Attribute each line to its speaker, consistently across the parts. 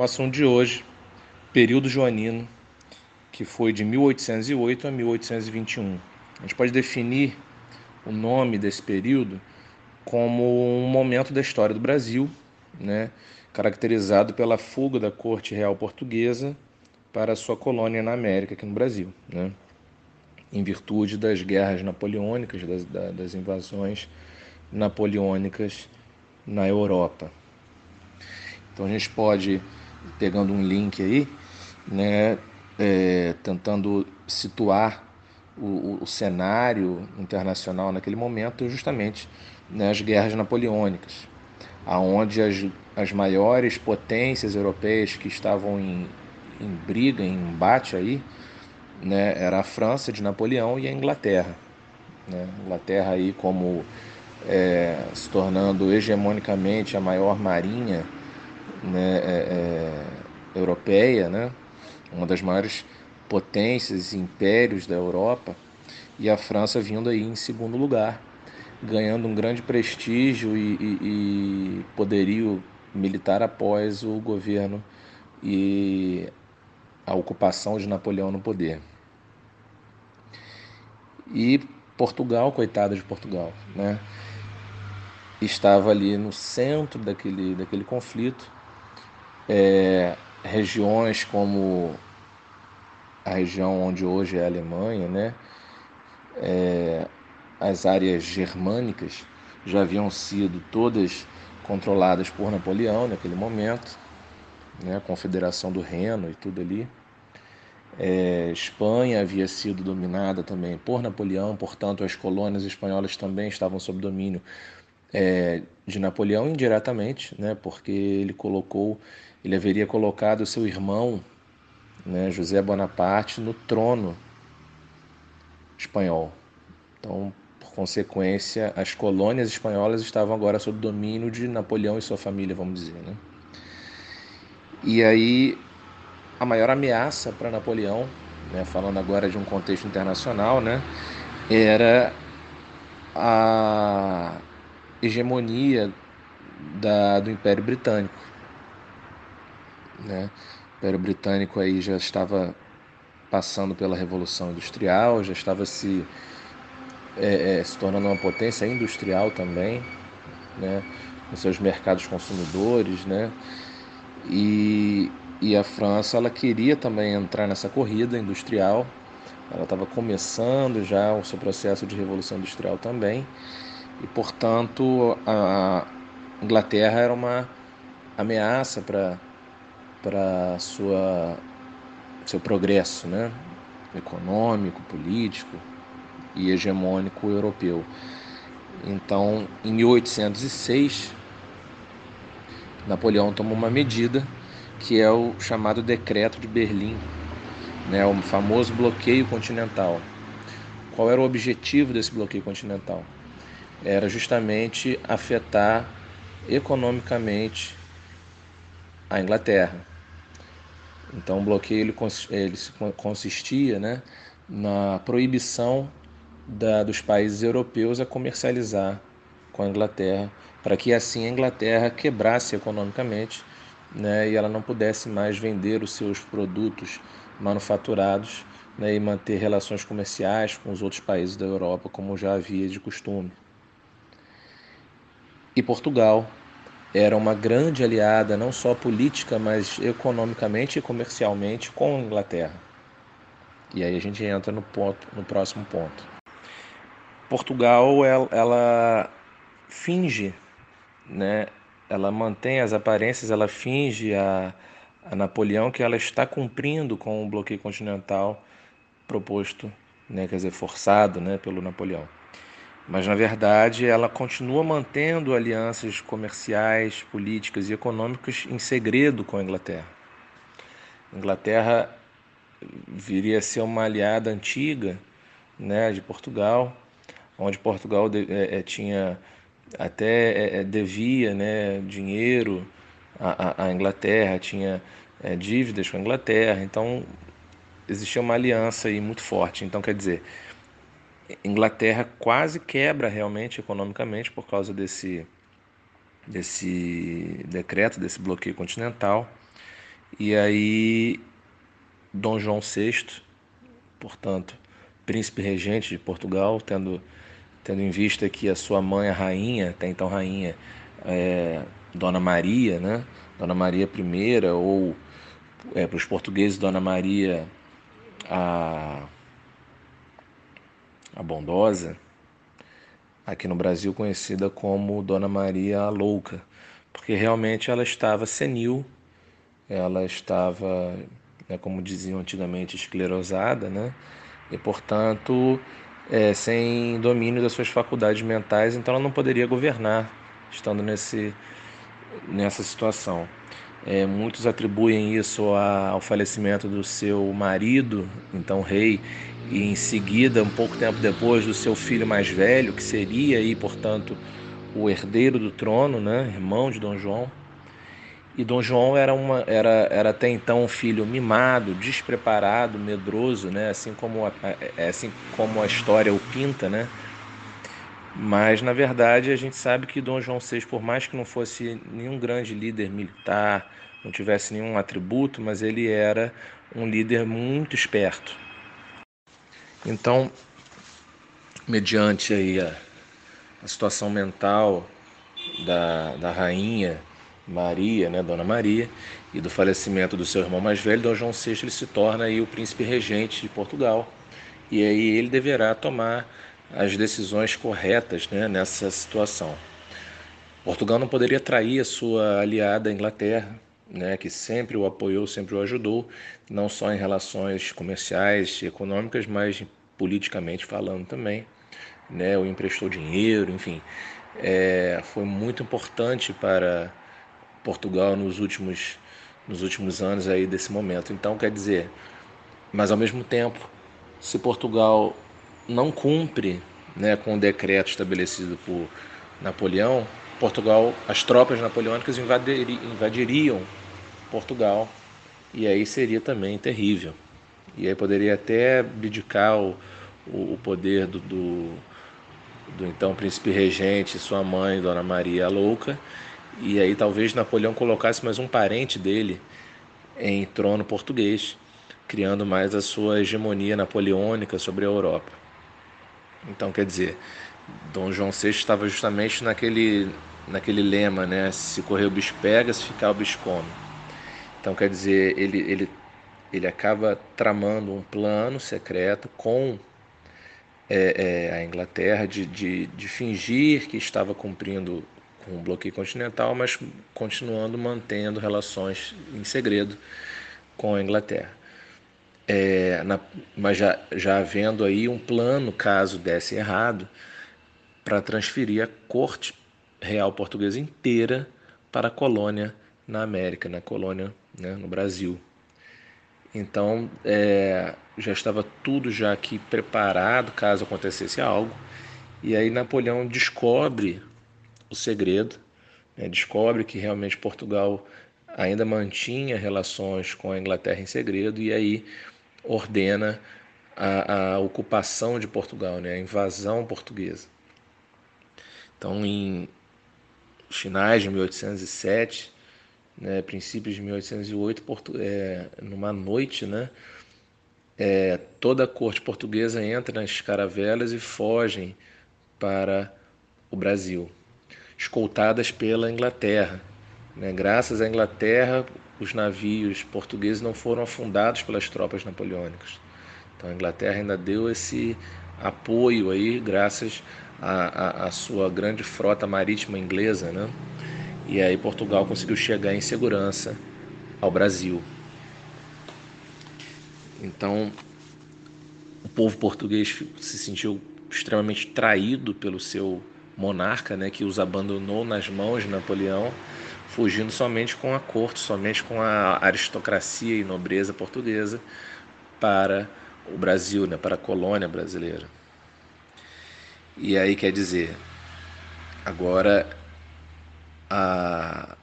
Speaker 1: O assunto de hoje, período joanino, que foi de 1808 a 1821. A gente pode definir o nome desse período como um momento da história do Brasil, né, caracterizado pela fuga da corte real portuguesa para sua colônia na América, aqui no Brasil, né, em virtude das guerras napoleônicas, das, das invasões napoleônicas na Europa. Então a gente pode, pegando um link aí, né, é, tentando situar o, o, cenário internacional naquele momento, justamente né, as guerras napoleônicas, aonde as, as maiores potências europeias que estavam em, em briga, em embate aí, né, era a França de Napoleão e a Inglaterra. Né? Inglaterra aí como é, se tornando hegemonicamente a maior marinha né, é, é, europeia, né? uma das maiores potências e impérios da Europa, e a França vindo aí em segundo lugar, ganhando um grande prestígio e, e, e poderio militar após o governo e a ocupação de Napoleão no poder. E Portugal, coitada de Portugal, né? estava ali no centro daquele, daquele conflito. É, regiões como a região onde hoje é a Alemanha, né? É, as áreas germânicas já haviam sido todas controladas por Napoleão naquele momento, né? a Confederação do Reno e tudo ali. É, Espanha havia sido dominada também por Napoleão, portanto, as colônias espanholas também estavam sob domínio é, de Napoleão indiretamente, né? porque ele colocou ele haveria colocado seu irmão, né, José Bonaparte, no trono espanhol. Então, por consequência, as colônias espanholas estavam agora sob domínio de Napoleão e sua família, vamos dizer. Né? E aí, a maior ameaça para Napoleão, né, falando agora de um contexto internacional, né, era a hegemonia da, do Império Britânico. Né? O Império Britânico aí já estava passando pela Revolução Industrial, já estava se, é, é, se tornando uma potência industrial também, né? com seus mercados consumidores, né? E, e a França ela queria também entrar nessa corrida industrial. Ela estava começando já o seu processo de revolução industrial também, e portanto a Inglaterra era uma ameaça para para sua seu progresso, né? econômico, político e hegemônico europeu. Então, em 1806, Napoleão tomou uma medida que é o chamado Decreto de Berlim, né, o famoso bloqueio continental. Qual era o objetivo desse bloqueio continental? Era justamente afetar economicamente a Inglaterra. Então, o bloqueio ele, ele consistia né, na proibição da, dos países europeus a comercializar com a Inglaterra, para que assim a Inglaterra quebrasse economicamente né, e ela não pudesse mais vender os seus produtos manufaturados né, e manter relações comerciais com os outros países da Europa, como já havia de costume. E Portugal, era uma grande aliada, não só política, mas economicamente e comercialmente com a Inglaterra. E aí a gente entra no, ponto, no próximo ponto. Portugal, ela, ela finge, né? ela mantém as aparências, ela finge a, a Napoleão que ela está cumprindo com o bloqueio continental proposto, né? quer dizer, forçado né? pelo Napoleão mas na verdade ela continua mantendo alianças comerciais, políticas e econômicas em segredo com a Inglaterra. A Inglaterra viria a ser uma aliada antiga né, de Portugal, onde Portugal é, é, tinha até é, devia né, dinheiro à, à Inglaterra, tinha dívidas com a Inglaterra, então existia uma aliança aí muito forte. Então, quer dizer, Inglaterra quase quebra realmente economicamente por causa desse, desse decreto, desse bloqueio continental. E aí Dom João VI, portanto, príncipe regente de Portugal, tendo, tendo em vista que a sua mãe, a rainha, até então rainha, é, Dona Maria, né? Dona Maria I, ou é, para os portugueses, Dona Maria a, a Bondosa, aqui no Brasil conhecida como Dona Maria a Louca, porque realmente ela estava senil, ela estava, né, como diziam antigamente, esclerosada, né? e portanto é, sem domínio das suas faculdades mentais, então ela não poderia governar estando nesse, nessa situação. É, muitos atribuem isso ao falecimento do seu marido, então rei, e em seguida, um pouco tempo depois, do seu filho mais velho, que seria aí, portanto, o herdeiro do trono, né, irmão de Dom João. E Dom João era, uma, era, era até então um filho mimado, despreparado, medroso, né, assim como a, é, assim como a história o pinta, né, mas, na verdade, a gente sabe que Dom João VI, por mais que não fosse nenhum grande líder militar, não tivesse nenhum atributo, mas ele era um líder muito esperto. Então, mediante aí a, a situação mental da, da rainha Maria, né, Dona Maria, e do falecimento do seu irmão mais velho, Dom João VI ele se torna aí o príncipe regente de Portugal. E aí ele deverá tomar as decisões corretas né, nessa situação. Portugal não poderia trair a sua aliada a Inglaterra, né, que sempre o apoiou, sempre o ajudou, não só em relações comerciais e econômicas, mas politicamente falando também. Né, o emprestou dinheiro, enfim. É, foi muito importante para Portugal nos últimos, nos últimos anos aí desse momento. Então, quer dizer, mas ao mesmo tempo, se Portugal não cumpre né, com o decreto estabelecido por Napoleão, Portugal, as tropas napoleônicas invadiriam Portugal e aí seria também terrível. E aí poderia até abdicar o, o, poder do, do, do, então príncipe regente, sua mãe, Dona Maria Louca, e aí talvez Napoleão colocasse mais um parente dele em trono português, criando mais a sua hegemonia napoleônica sobre a Europa. Então, quer dizer, Dom João VI estava justamente naquele, naquele lema, né? Se correr o bicho pega, se ficar o bicho come. Então, quer dizer, ele, ele, ele acaba tramando um plano secreto com é, é, a Inglaterra de, de, de fingir que estava cumprindo com o bloqueio continental, mas continuando mantendo relações em segredo com a Inglaterra. É, na, mas já, já havendo aí um plano, caso desse errado, para transferir a corte real portuguesa inteira para a colônia na América, na colônia né, no Brasil. Então é, já estava tudo já aqui preparado caso acontecesse algo. E aí Napoleão descobre o segredo, né, descobre que realmente Portugal ainda mantinha relações com a Inglaterra em segredo e aí ordena a, a ocupação de Portugal, né, a invasão portuguesa. Então, em finais de 1807, né, princípios de 1808, Porto, é, numa noite, né, é, toda a corte portuguesa entra nas caravelas e fogem para o Brasil, escoltadas pela Inglaterra. Né? Graças à Inglaterra, os navios portugueses não foram afundados pelas tropas napoleônicas. Então a Inglaterra ainda deu esse apoio aí, graças à sua grande frota marítima inglesa, né? E aí Portugal conseguiu chegar em segurança ao Brasil. Então o povo português se sentiu extremamente traído pelo seu monarca, né, que os abandonou nas mãos de Napoleão fugindo somente com a corte, somente com a aristocracia e nobreza portuguesa para o Brasil, né, para a colônia brasileira. E aí quer dizer, agora a,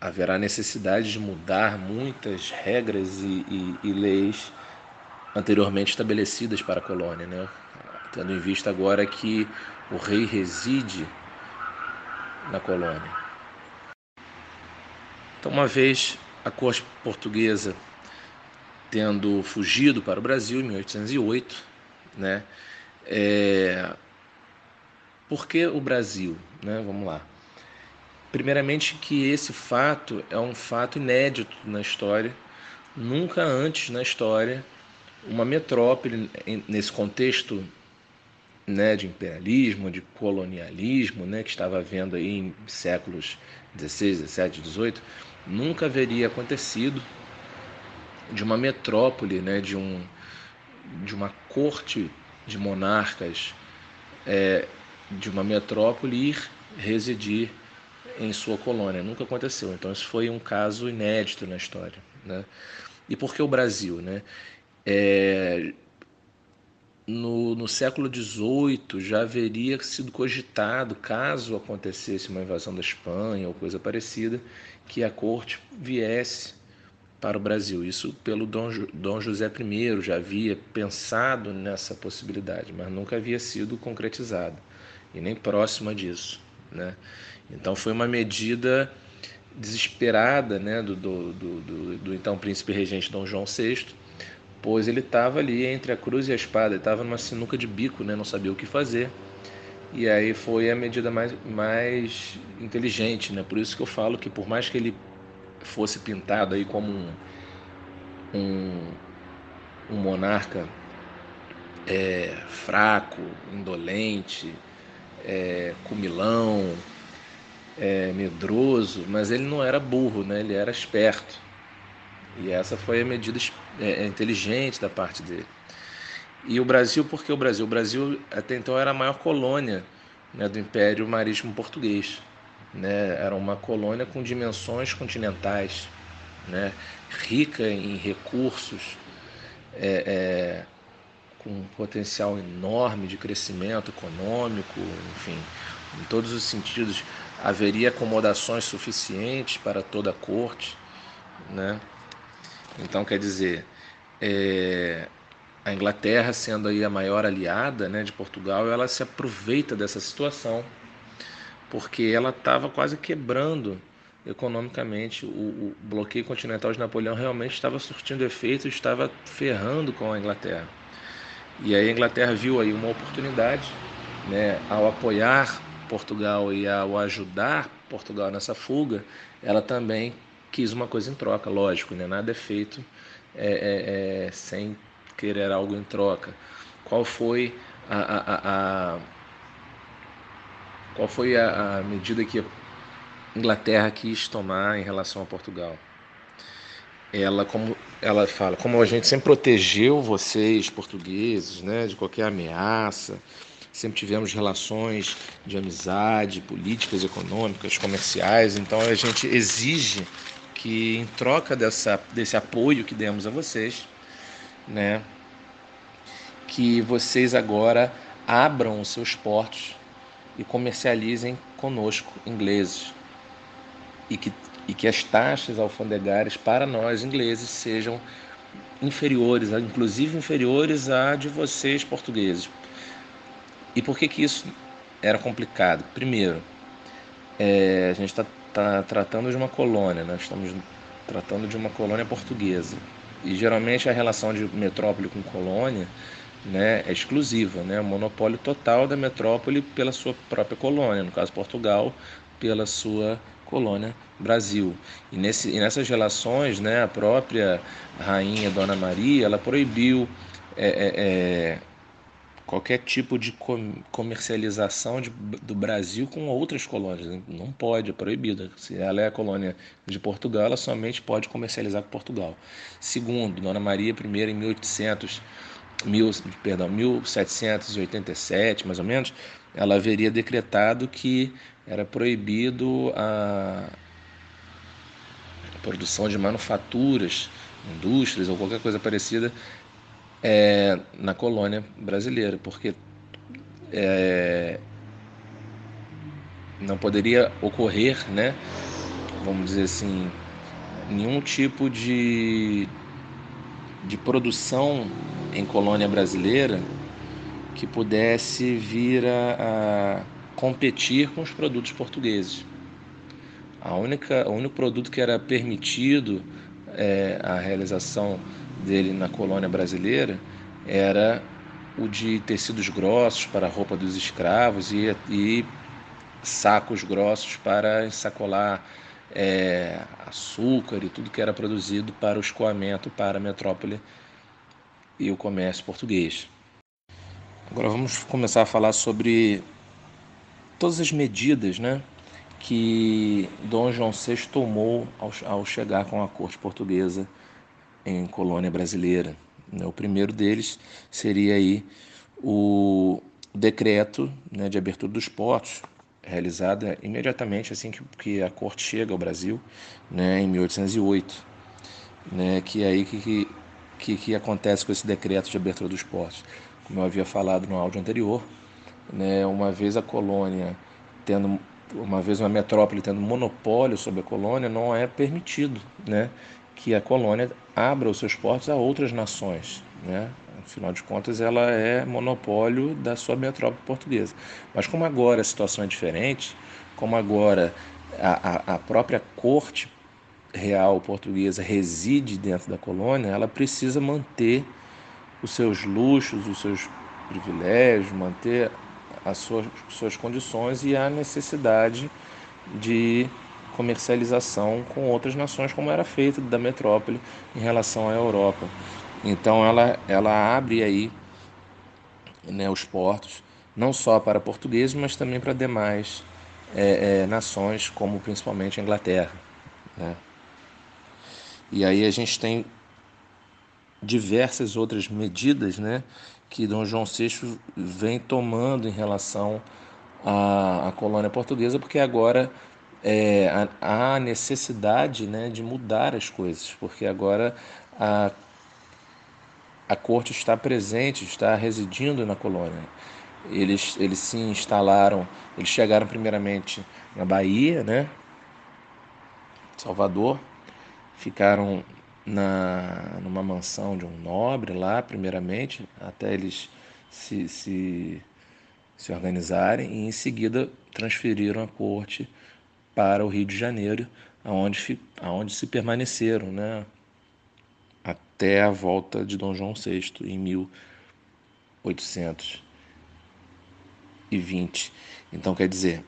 Speaker 1: haverá necessidade de mudar muitas regras e, e, e leis anteriormente estabelecidas para a colônia, né? tendo em vista agora que o rei reside na colônia. Então, uma vez a corte portuguesa tendo fugido para o Brasil em 1808, né? É... Por que o Brasil? Né? Vamos lá. Primeiramente que esse fato é um fato inédito na história. Nunca antes na história uma metrópole nesse contexto né, de imperialismo, de colonialismo, né, que estava havendo aí em séculos 16, 17, 18, nunca haveria acontecido de uma metrópole, né, de, um, de uma corte de monarcas é, de uma metrópole ir residir em sua colônia. Nunca aconteceu. Então, isso foi um caso inédito na história. Né? E por que o Brasil? Né? É, no, no século XVIII já haveria sido cogitado, caso acontecesse uma invasão da Espanha ou coisa parecida, que a corte viesse para o Brasil. Isso pelo Dom, Dom José I já havia pensado nessa possibilidade, mas nunca havia sido concretizado e nem próxima disso. Né? Então foi uma medida desesperada né, do, do, do, do então príncipe regente Dom João VI, pois ele estava ali entre a cruz e a espada, estava numa sinuca de bico, né, não sabia o que fazer. E aí foi a medida mais, mais inteligente, né? Por isso que eu falo que por mais que ele fosse pintado aí como um, um, um monarca é, fraco, indolente, é, comilão, é, medroso, mas ele não era burro, né? ele era esperto. E essa foi a medida é, inteligente da parte dele. E o Brasil, por que o Brasil? O Brasil até então era a maior colônia né, do Império Marítimo Português. Né? Era uma colônia com dimensões continentais, né? rica em recursos, é, é, com um potencial enorme de crescimento econômico, enfim, em todos os sentidos haveria acomodações suficientes para toda a corte, né? Então quer dizer, é, a Inglaterra sendo aí a maior aliada, né, de Portugal, ela se aproveita dessa situação porque ela estava quase quebrando economicamente. O, o, bloqueio continental de Napoleão realmente estava surtindo efeito, estava ferrando com a Inglaterra. E aí a Inglaterra viu aí uma oportunidade, né, ao apoiar Portugal e ao ajudar Portugal nessa fuga, ela também quis uma coisa em troca, lógico, né? nada é feito é, é, é, sem querer algo em troca. Qual foi a, a, a qual foi a, medida que a Inglaterra quis tomar em relação a Portugal? Ela, como ela fala, como a gente sempre protegeu vocês portugueses, né, de qualquer ameaça, sempre tivemos relações de amizade, políticas, econômicas, comerciais, então a gente exige que em troca dessa, desse apoio que demos a vocês, né, que vocês agora abram os seus portos e comercializem conosco, ingleses, e que, e que as taxas alfandegárias para nós, ingleses, sejam inferiores, inclusive inferiores à de vocês, portugueses. E por que, que isso era complicado? Primeiro, é, a gente está tá tratando de uma colônia, nós estamos tratando de uma colônia portuguesa. E geralmente a relação de metrópole com colônia né, é exclusiva, né, o monopólio total da metrópole pela sua própria colônia, no caso Portugal, pela sua colônia Brasil. E, nesse, e nessas relações, né, a própria rainha Dona Maria, ela proibiu é, é, é qualquer tipo de comercialização de, do Brasil com outras colônias. Não pode, é proibido. Se ela é a colônia de Portugal, ela somente pode comercializar com Portugal. Segundo, Dona Maria I, em 1800 mil, perdão, 1787, mais ou menos, ela haveria decretado que era proibido a produção de manufaturas, indústrias ou qualquer coisa parecida é, na colônia brasileira, porque é, não poderia ocorrer, né, vamos dizer assim, nenhum tipo de, de produção em colônia brasileira que pudesse vir a, a competir com os produtos portugueses. A única, o único produto que era permitido é, a realização dele na colônia brasileira era o de tecidos grossos para a roupa dos escravos e, e sacos grossos para ensacolar é, açúcar e tudo que era produzido para o escoamento para a metrópole e o comércio português. Agora vamos começar a falar sobre todas as medidas né, que Dom João VI tomou ao, ao chegar com a corte portuguesa em colônia brasileira. Né. O primeiro deles seria aí o decreto né, de abertura dos portos, realizada imediatamente assim que, que a corte chega ao Brasil, né, em 1808, né, que é aí que, que, que acontece com esse decreto de abertura dos portos. Como eu havia falado no áudio anterior, né, uma vez a colônia tendo uma vez uma metrópole tendo monopólio sobre a colônia, não é permitido né, que a colônia abra os seus portos a outras nações. Né? Afinal de contas, ela é monopólio da sua metrópole portuguesa. Mas como agora a situação é diferente, como agora a, a, a própria corte real portuguesa reside dentro da colônia, ela precisa manter os seus luxos, os seus privilégios, manter as suas, suas condições e a necessidade de comercialização com outras nações, como era feito da metrópole em relação à Europa. Então ela, ela abre aí né, os portos, não só para portugueses, mas também para demais é, é, nações, como principalmente a Inglaterra. Né? E aí a gente tem diversas outras medidas né, que Dom João VI vem tomando em relação à, à colônia portuguesa, porque agora é, há necessidade né, de mudar as coisas, porque agora a a corte está presente, está residindo na colônia. Eles, eles se instalaram, eles chegaram primeiramente na Bahia, né? Salvador, ficaram na, numa mansão de um nobre lá, primeiramente, até eles se, se, se organizarem, e em seguida transferiram a corte para o Rio de Janeiro, aonde, aonde se permaneceram, né? até a volta de Dom João VI em 1820. Então, quer dizer,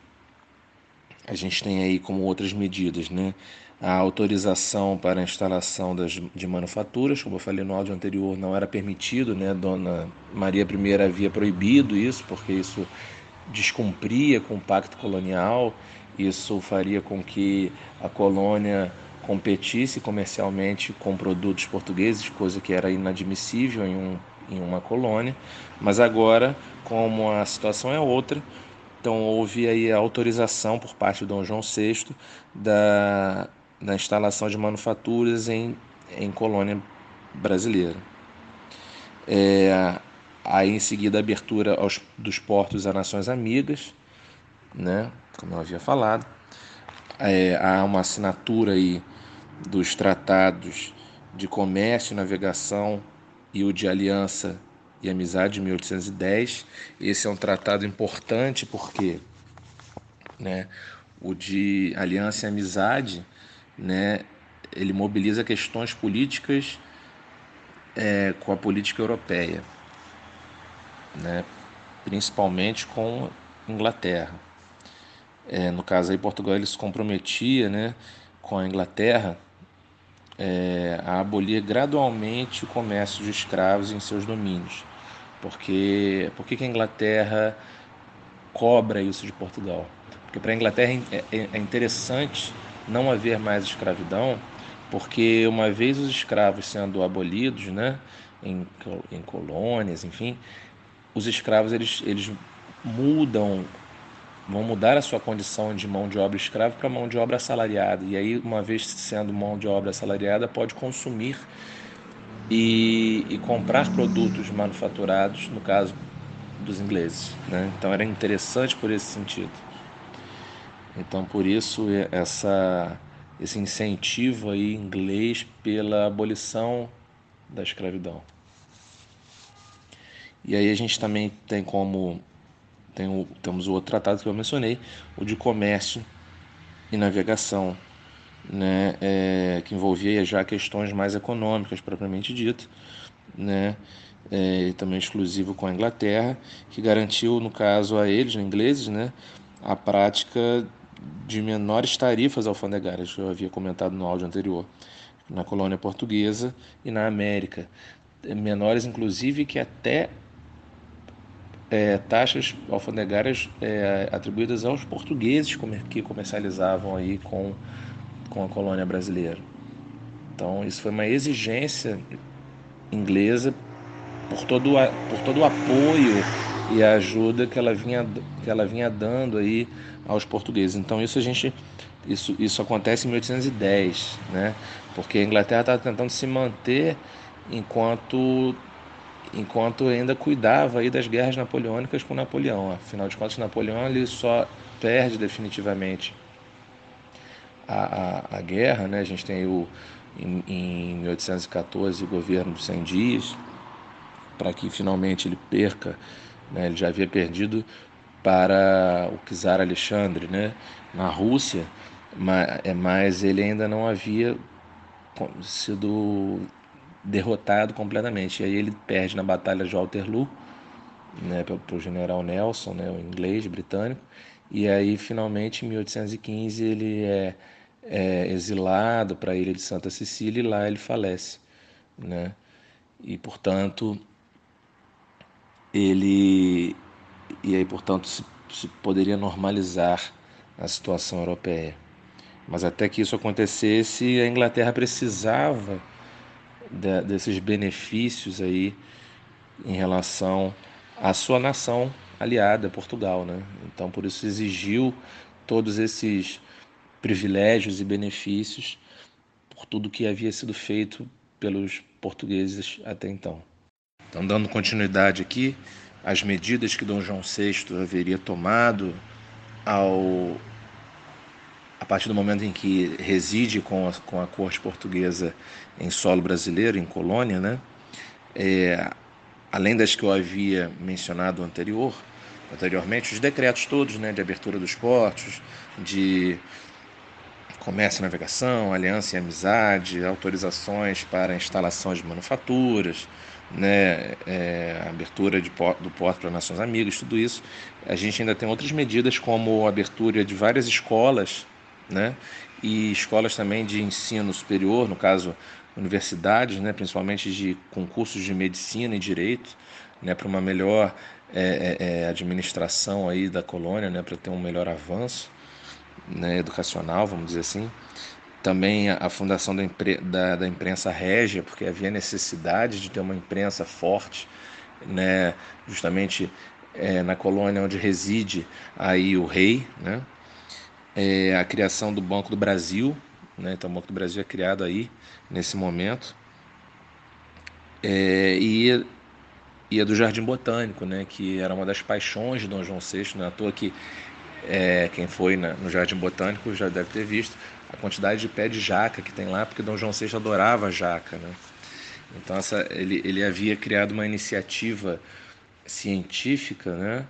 Speaker 1: a gente tem aí como outras medidas, né? A autorização para a instalação das, de manufaturas, como eu falei no áudio anterior, não era permitido, né? Dona Maria I havia proibido isso, porque isso descumpria com o pacto colonial, isso faria com que a colônia competisse comercialmente com produtos portugueses, coisa que era inadmissível em, um, em uma colônia. Mas agora, como a situação é outra, então houve aí a autorização por parte de Dom João VI da, da instalação de manufaturas em, em colônia brasileira. É, aí em seguida a abertura aos, dos portos a nações amigas, né, como eu havia falado. É, há uma assinatura aí dos tratados de comércio navegação e o de aliança e amizade de 1810. Esse é um tratado importante porque né, o de aliança e amizade né, ele mobiliza questões políticas é, com a política europeia, né, principalmente com Inglaterra. É, no caso aí, Portugal ele se comprometia né, com a Inglaterra é, a abolir gradualmente o comércio de escravos em seus domínios. Porque, por que a Inglaterra cobra isso de Portugal? Porque para a Inglaterra é, é, é interessante não haver mais escravidão, porque uma vez os escravos sendo abolidos, né, em, em colônias, enfim, os escravos eles, eles mudam vão mudar a sua condição de mão de obra escrava para mão de obra assalariada. E aí, uma vez sendo mão de obra assalariada, pode consumir e, e comprar produtos manufaturados, no caso dos ingleses. Né? Então era interessante por esse sentido. Então por isso essa, esse incentivo aí inglês pela abolição da escravidão. E aí a gente também tem como tem o, temos o outro tratado que eu mencionei, o de comércio e navegação, né, é, que envolvia já questões mais econômicas propriamente dito, né, é, também exclusivo com a Inglaterra, que garantiu, no caso a eles, ingleses, né, a prática de menores tarifas alfandegárias, que eu havia comentado no áudio anterior, na colônia portuguesa e na América. Menores, inclusive, que até é, taxas alfandegárias é, atribuídas aos portugueses que comercializavam aí com, com a colônia brasileira. Então, isso foi uma exigência inglesa por todo, por todo o apoio e a ajuda que ela vinha, que ela vinha dando aí aos portugueses. Então isso a gente isso, isso acontece em 1810, né? Porque a Inglaterra estava tentando se manter enquanto enquanto ainda cuidava aí das guerras napoleônicas com Napoleão. Afinal de contas, Napoleão ele só perde definitivamente a, a, a guerra, né? A gente tem o em, em 1814 o governo dos 100 dias para que finalmente ele perca, né? ele já havia perdido para o czar Alexandre, né? na Rússia, é, mas ele ainda não havia sido derrotado completamente. E aí ele perde na batalha de Waterloo, né, para o general Nelson, né, o inglês britânico, e aí finalmente em 1815 ele é, é exilado para a ilha de Santa Cecília e lá ele falece, né? E portanto ele e aí portanto se, se poderia normalizar a situação europeia. Mas até que isso acontecesse, a Inglaterra precisava de, desses benefícios aí em relação à sua nação aliada, Portugal, né? Então por isso exigiu todos esses privilégios e benefícios por tudo que havia sido feito pelos portugueses até então. Então, dando continuidade aqui, as medidas que Dom João VI haveria tomado ao a partir do momento em que reside com a, com a corte portuguesa em solo brasileiro, em colônia, né? É, além das que eu havia mencionado anterior, anteriormente, os decretos todos, né, de abertura dos portos, de comércio e navegação, aliança e amizade, autorizações para instalação de manufaturas, né, é, abertura de, do porto para nações amigas, tudo isso. A gente ainda tem outras medidas, como a abertura de várias escolas, né, e escolas também de ensino superior, no caso, universidades, né, principalmente de concursos de medicina e direito, né, para uma melhor é, é, é, administração aí da colônia, né, para ter um melhor avanço né, educacional, vamos dizer assim. Também a, fundação da, impre, da, da, imprensa régia, porque havia necessidade de ter uma imprensa forte, né, justamente é, na colônia onde reside aí o rei, né, é, a criação do Banco do Brasil, né, então o Banco do Brasil é criado aí nesse momento, é, e, e a do Jardim Botânico, né, que era uma das paixões de Dom João VI, não é à toa que é, quem foi no Jardim Botânico já deve ter visto a quantidade de pé de jaca que tem lá, porque Dom João VI adorava jaca. Né? Então essa, ele, ele havia criado uma iniciativa científica, né?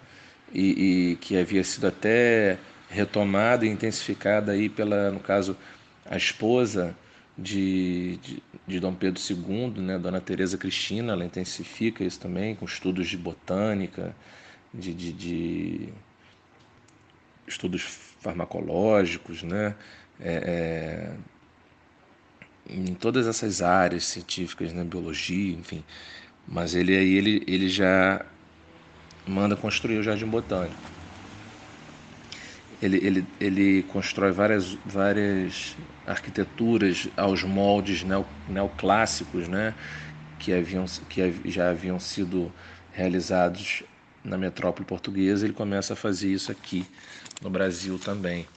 Speaker 1: E, e, que havia sido até retomada e intensificada aí pela, no caso, a esposa de, de, de Dom Pedro II, né? Dona Teresa Cristina, ela intensifica isso também com estudos de botânica, de, de, de estudos farmacológicos, né? é, é, em todas essas áreas científicas, né, biologia, enfim. Mas ele aí ele, ele já manda construir o jardim botânico. Ele, ele, ele constrói várias, várias arquiteturas aos moldes neo, neoclássicos, né, que, haviam, que já haviam sido realizados na metrópole portuguesa. Ele começa a fazer isso aqui no Brasil também.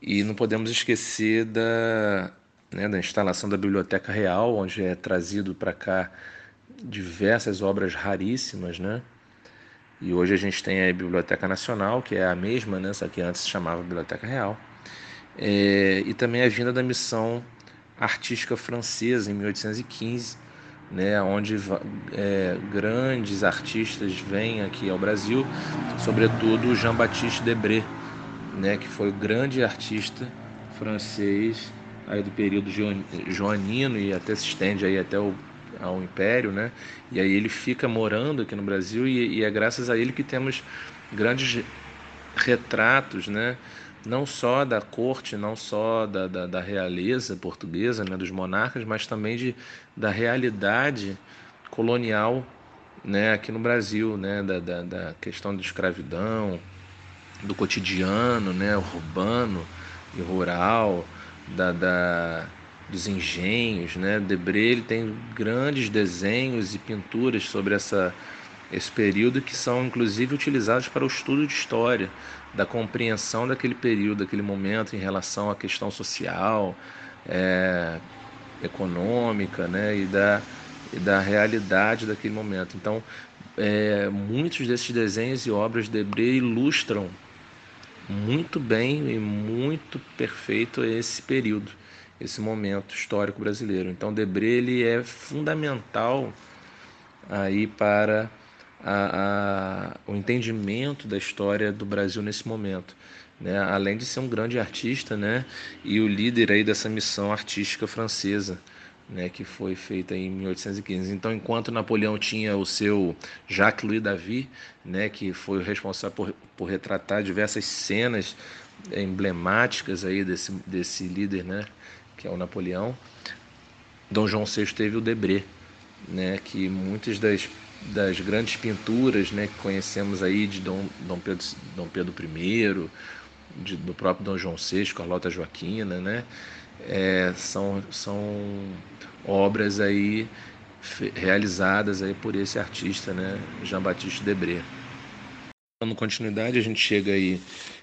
Speaker 1: E não podemos esquecer da, né, da instalação da Biblioteca Real, onde é trazido para cá diversas obras raríssimas, né? E hoje a gente tem a Biblioteca Nacional, que é a mesma, né? Só que antes se chamava Biblioteca Real. É, e também a vinda da missão artística francesa em 1815, né, onde é, grandes artistas vêm aqui ao Brasil, sobretudo Jean-Baptiste Debré, né, que foi o grande artista francês aí do período joanino e até se estende aí até o ao Império, né? E aí ele fica morando aqui no Brasil e, e é graças a ele que temos grandes retratos, né? Não só da corte, não só da, da, da realeza portuguesa, né? Dos monarcas, mas também de, da realidade colonial, né? Aqui no Brasil, né? Da, da, da questão da escravidão, do cotidiano, né? Urbano e rural, da, da dos engenhos, né? Debré ele tem grandes desenhos e pinturas sobre essa esse período que são inclusive utilizados para o estudo de história, da compreensão daquele período, daquele momento em relação à questão social, é, econômica, né? E da e da realidade daquele momento. Então, é, muitos desses desenhos e obras de Debré ilustram muito bem e muito perfeito esse período esse momento histórico brasileiro. Então, Debré ele é fundamental aí para a, a, o entendimento da história do Brasil nesse momento. Né? Além de ser um grande artista né? e o líder aí dessa missão artística francesa. Né, que foi feita em 1815. Então, enquanto Napoleão tinha o seu Jacques Louis David, né, que foi o responsável por, por retratar diversas cenas emblemáticas aí desse, desse líder, né, que é o Napoleão, Dom João VI teve o Debré, né, que muitas das, das grandes pinturas né, que conhecemos aí de Dom, Dom, Pedro, Dom Pedro I, de, do próprio Dom João VI, Carlota Joaquina, né, é, são, são obras aí realizadas aí por esse artista, né, Jean-Baptiste Debré. Dando continuidade, a gente chega aí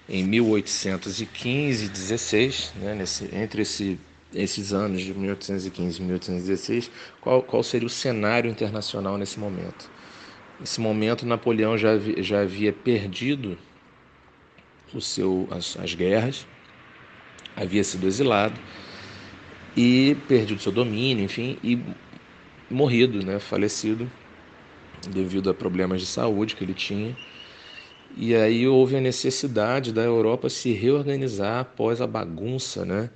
Speaker 1: em 1815 16, né, nesse, entre esse esses anos de 1815 e 1816, qual, qual seria o cenário internacional nesse momento? Nesse momento, Napoleão já, já havia perdido o seu, as, as guerras, havia sido exilado e perdido seu domínio, enfim, e morrido, né, falecido devido a problemas de saúde que ele tinha. E aí houve a necessidade da Europa se reorganizar após a bagunça, né,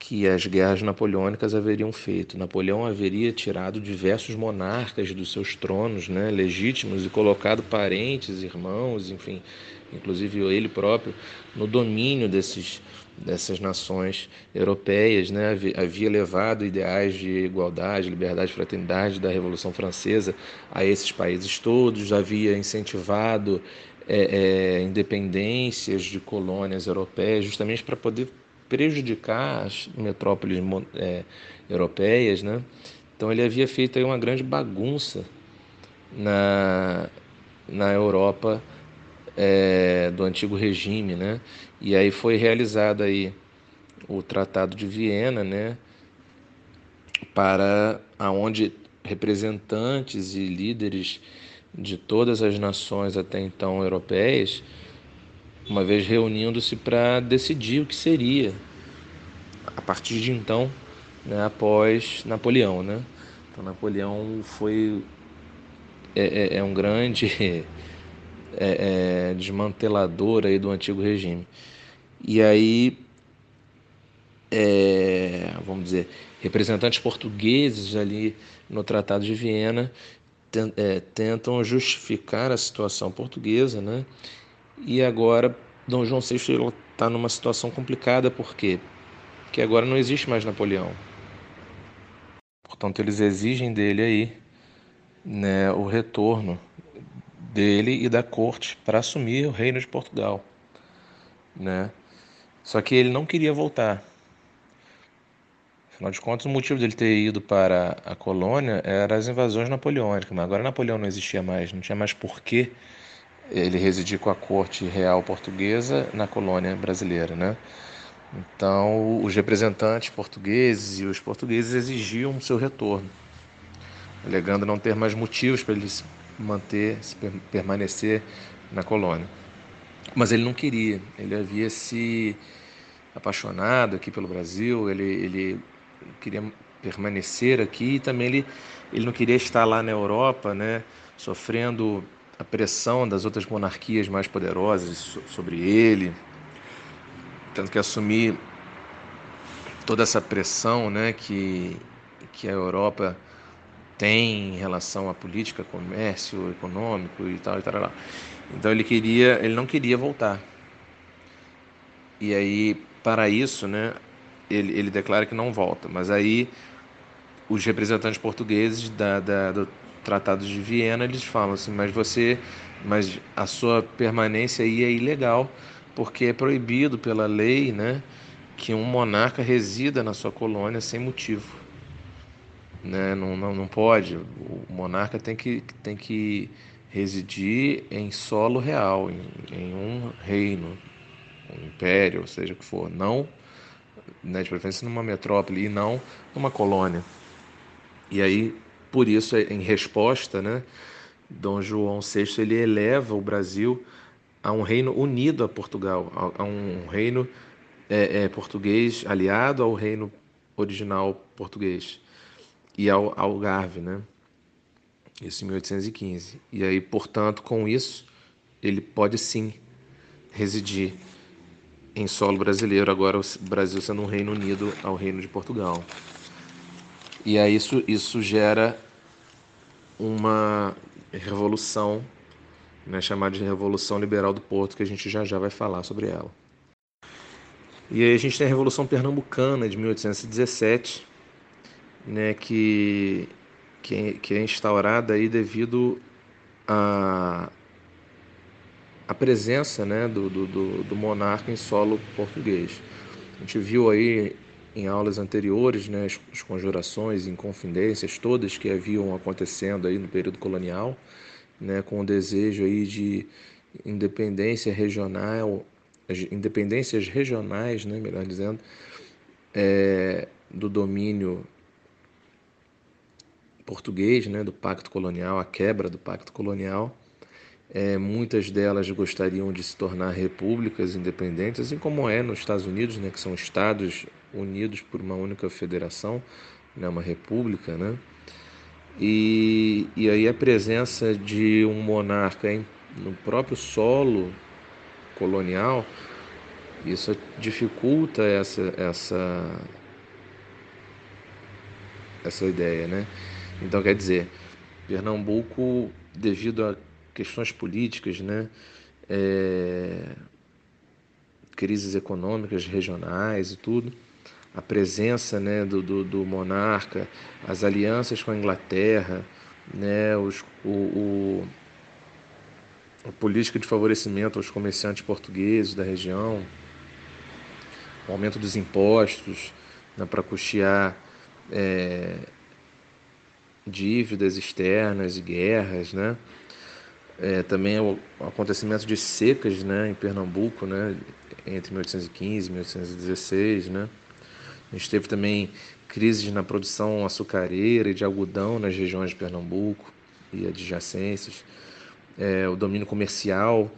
Speaker 1: que as guerras napoleônicas haveriam feito. Napoleão haveria tirado diversos monarcas dos seus tronos né, legítimos e colocado parentes, irmãos, enfim, inclusive ele próprio, no domínio desses, dessas nações europeias. Né, havia levado ideais de igualdade, liberdade, fraternidade da Revolução Francesa a esses países todos, havia incentivado é, é, independências de colônias europeias, justamente para poder prejudicar as metrópoles é, europeias, né? Então ele havia feito aí uma grande bagunça na, na Europa é, do antigo regime, né? E aí foi realizado aí o Tratado de Viena, né? Para aonde representantes e líderes de todas as nações até então europeias uma vez reunindo-se para decidir o que seria a partir de então, né, após Napoleão, né? Então Napoleão foi é, é, é um grande é, é, desmantelador aí do antigo regime. E aí, é, vamos dizer, representantes portugueses ali no Tratado de Viena é, tentam justificar a situação portuguesa, né? E agora Dom João VI está numa situação complicada, por quê? Porque agora não existe mais Napoleão. Portanto, eles exigem dele aí né, o retorno dele e da corte para assumir o reino de Portugal. Né? Só que ele não queria voltar. Afinal de contas, o motivo dele ter ido para a colônia era as invasões napoleônicas. Mas agora Napoleão não existia mais, não tinha mais porquê ele residir com a corte real portuguesa na colônia brasileira, né? Então, os representantes portugueses e os portugueses exigiam seu retorno, alegando não ter mais motivos para ele se manter, se permanecer na colônia. Mas ele não queria, ele havia se apaixonado aqui pelo Brasil, ele, ele queria permanecer aqui e também ele, ele não queria estar lá na Europa, né, sofrendo a pressão das outras monarquias mais poderosas sobre ele, tendo que assumir toda essa pressão né, que, que a Europa tem em relação à política, comércio, econômico e tal e tal. Então ele queria, ele não queria voltar. E aí para isso, né, ele, ele declara que não volta. Mas aí os representantes portugueses da, da, Tratado de Viena eles falam assim, mas você, mas a sua permanência aí é ilegal porque é proibido pela lei, né, que um monarca resida na sua colônia sem motivo né? não, não, não pode. O monarca tem que, tem que residir em solo real, em, em um reino, um império, seja o que for, não, né, de preferência numa metrópole e não numa colônia. E aí, por isso, em resposta, né, Dom João VI ele eleva o Brasil a um reino unido a Portugal, a, a um reino é, é, português aliado ao reino original português e ao Algarve, né? Isso em 1815. E aí, portanto, com isso, ele pode sim residir em solo brasileiro, agora o Brasil sendo um Reino Unido ao Reino de Portugal. E aí isso, isso gera uma revolução, né, chamada de Revolução Liberal do Porto, que a gente já já vai falar sobre ela. E aí a gente tem a Revolução Pernambucana de 1817, né, que, que, que é instaurada aí devido a, a presença né, do, do, do monarca em solo português. A gente viu aí em aulas anteriores né, as, conjurações inconfidências todas que haviam acontecendo aí no período colonial, né, com o desejo aí de independência regional, independências regionais, né, melhor dizendo, é, do domínio português, né, do pacto colonial, a quebra do pacto colonial. É, muitas delas gostariam de se tornar repúblicas independentes, assim como é nos Estados Unidos, né, que são estados unidos por uma única federação, né, uma república, né? E, e aí a presença de um monarca em, no próprio solo colonial, isso dificulta essa essa essa ideia, né? Então, quer dizer, Pernambuco, devido a questões políticas, né, é, crises econômicas regionais e tudo, a presença né, do, do, do, monarca, as alianças com a Inglaterra, né, os, o, o, a política de favorecimento aos comerciantes portugueses da região, o aumento dos impostos né, para custear é, dívidas externas e guerras, né? É, também o acontecimento de secas, né, em Pernambuco, né, entre 1815 e 1816, né? A gente teve também crises na produção açucareira e de algodão nas regiões de Pernambuco e adjacências, é, o domínio comercial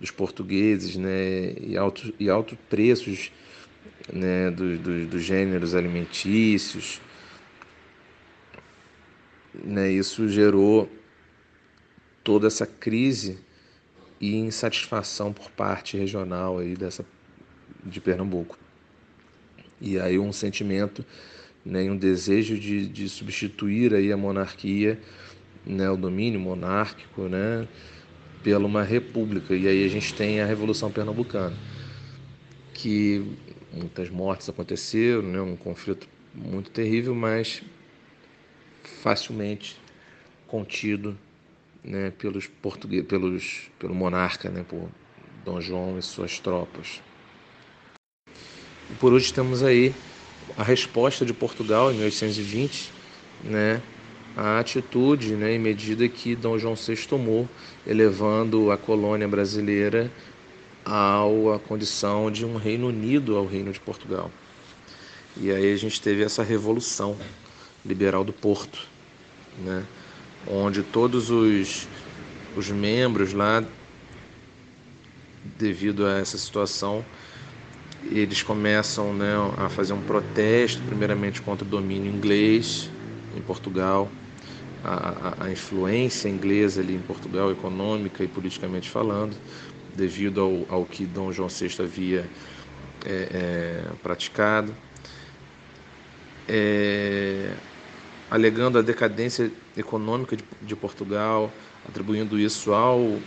Speaker 1: dos portugueses, né, e altos e altos preços, né, dos do, do gêneros alimentícios, né, isso gerou toda essa crise e insatisfação por parte regional aí dessa de Pernambuco. E aí um sentimento, né, um desejo de, de substituir aí a monarquia, né, o domínio monárquico, né, pela uma república. E aí a gente tem a Revolução Pernambucana, que muitas mortes aconteceram, né, um conflito muito terrível, mas facilmente contido né, pelos portugueses, pelos, pelo monarca, né, por Dom João e suas tropas. E por último temos aí a resposta de Portugal em 1820, né, a atitude né, e medida que Dom João VI tomou, elevando a colônia brasileira à condição de um reino unido ao reino de Portugal. E aí a gente teve essa revolução liberal do Porto, né? onde todos os, os membros lá, devido a essa situação, eles começam né, a fazer um protesto, primeiramente contra o domínio inglês em Portugal, a, a, a influência inglesa ali em Portugal, econômica e politicamente falando, devido ao, ao que Dom João VI havia é, é, praticado, é, alegando a decadência econômica de, de Portugal, atribuindo isso ao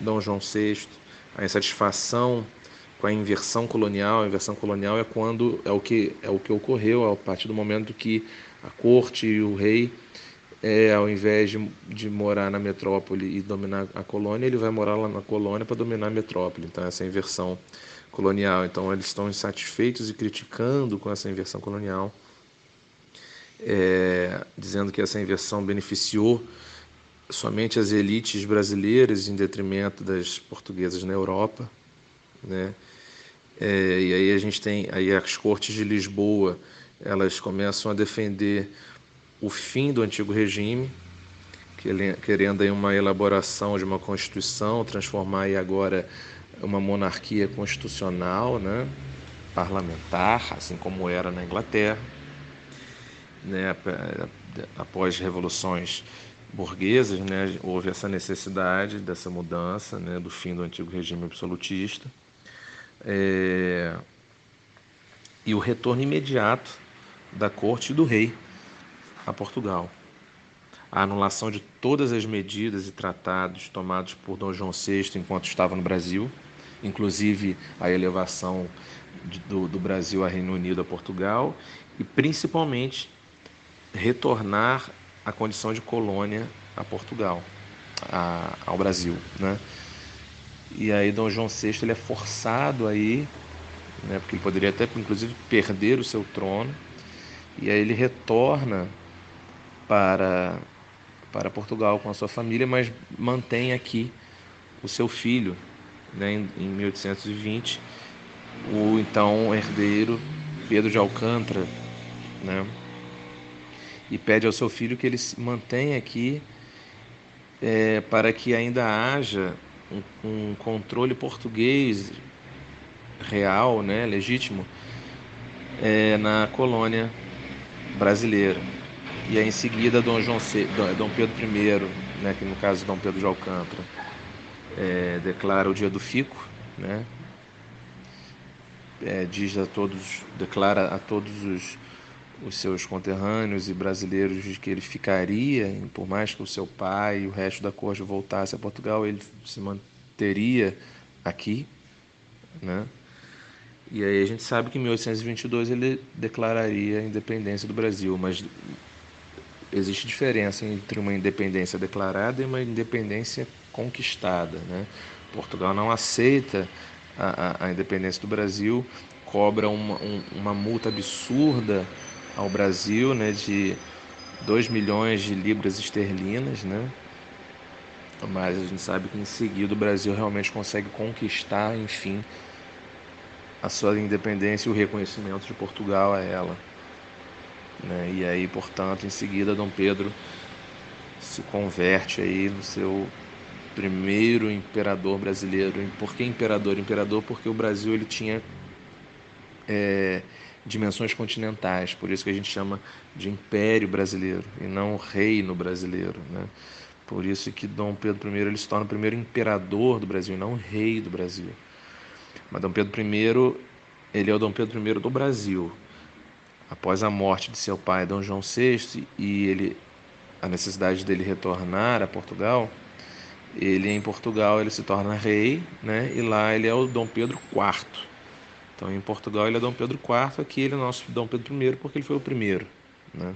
Speaker 1: Dom João VI, a insatisfação com a inversão colonial. A inversão colonial é quando é o que é o que ocorreu a partir do momento que a corte e o rei, é, ao invés de, de morar na metrópole e dominar a colônia, ele vai morar lá na colônia para dominar a metrópole. Então essa é inversão colonial. Então eles estão insatisfeitos e criticando com essa inversão colonial, é, dizendo que essa inversão beneficiou somente as elites brasileiras em detrimento das portuguesas na Europa, né? É, e aí a gente tem aí as cortes de Lisboa, elas começam a defender o fim do antigo regime, querendo aí uma elaboração de uma constituição, transformar aí agora uma monarquia constitucional, né, parlamentar, assim como era na Inglaterra, né, após revoluções burguesas, né, houve essa necessidade dessa mudança, né, do fim do antigo regime absolutista é, e o retorno imediato da corte e do rei a Portugal. A anulação de todas as medidas e tratados tomados por Dom João VI enquanto estava no Brasil, inclusive a elevação de, do, do Brasil a Reino Unido a Portugal, e principalmente retornar a condição de colônia a Portugal, a, ao Brasil, né? E aí Dom João VI ele é forçado aí, né, porque ele poderia até inclusive perder o seu trono, e aí ele retorna para para Portugal com a sua família, mas mantém aqui o seu filho, né, em, em 1820, o então herdeiro Pedro de Alcântara, né, e pede ao seu filho que ele se mantenha aqui é, para que ainda haja um, um controle português real, né, legítimo, é, na colônia brasileira. E aí, em seguida, Dom, João C, Dom Pedro I, né, que no caso Dom Pedro de Alcântara, é, declara o dia do fico, né, é, diz a todos, declara a todos os, os seus conterrâneos e brasileiros de que ele ficaria, por mais que o seu pai e o resto da corte voltasse a Portugal, ele se manteria aqui, né? E aí a gente sabe que em 1822 ele declararia a independência do Brasil, mas existe diferença entre uma independência declarada e uma independência conquistada, né? Portugal não aceita a, a, a independência do Brasil, cobra uma, um, uma multa absurda ao Brasil, né, de 2 milhões de libras esterlinas, né? Mas a gente sabe que em seguida o Brasil realmente consegue conquistar, enfim, a sua independência e o reconhecimento de Portugal a ela. Né? E aí, portanto, em seguida, Dom Pedro se converte aí no seu primeiro imperador brasileiro. Por que imperador? Imperador porque o Brasil ele tinha é, dimensões continentais, por isso que a gente chama de Império Brasileiro e não Reino Brasileiro. Né? Por isso que Dom Pedro I ele se torna o primeiro imperador do Brasil, não rei do Brasil. Mas Dom Pedro I, ele é o Dom Pedro I do Brasil. Após a morte de seu pai, Dom João VI, e ele a necessidade dele retornar a Portugal, ele em Portugal ele se torna rei, né? E lá ele é o Dom Pedro IV. Então em Portugal ele é Dom Pedro IV, aqui ele é nosso Dom Pedro I porque ele foi o primeiro, né?